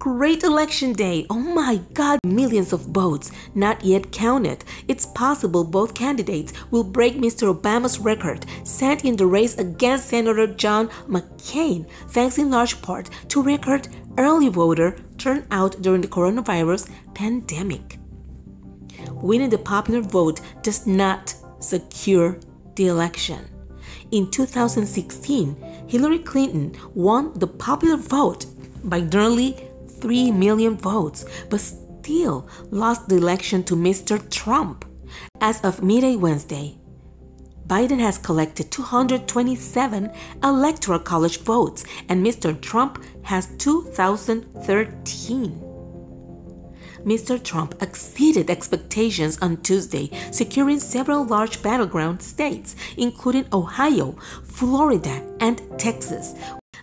great election day. Oh my god, millions of votes not yet counted. It's possible both candidates will break Mr. Obama's record set in the race against Senator John McCain, thanks in large part to record early voter turnout during the coronavirus pandemic. Winning the popular vote does not secure the election. In 2016, Hillary Clinton won the popular vote by nearly 3 million votes, but still lost the election to Mr. Trump. As of midday Wednesday, Biden has collected 227 electoral college votes and Mr. Trump has 2013. Mr. Trump exceeded expectations on Tuesday, securing several large battleground states, including Ohio, Florida, and Texas,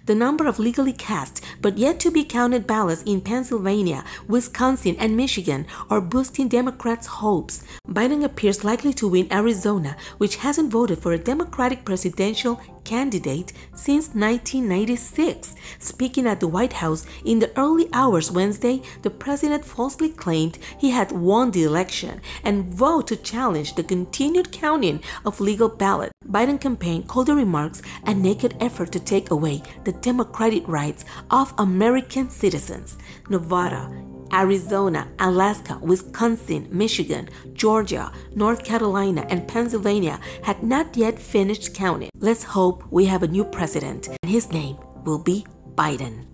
the number of legally cast but yet to be counted ballots in Pennsylvania, Wisconsin, and Michigan are boosting Democrats' hopes. Biden appears likely to win Arizona, which hasn't voted for a Democratic presidential candidate since 1996. Speaking at the White House in the early hours Wednesday, the president falsely claimed he had won the election and vowed to challenge the continued counting of legal ballots. Biden campaign called the remarks a naked effort to take away the democratic rights of American citizens. Nevada, Arizona, Alaska, Wisconsin, Michigan, Georgia, North Carolina, and Pennsylvania had not yet finished counting. Let's hope we have a new president, and his name will be Biden.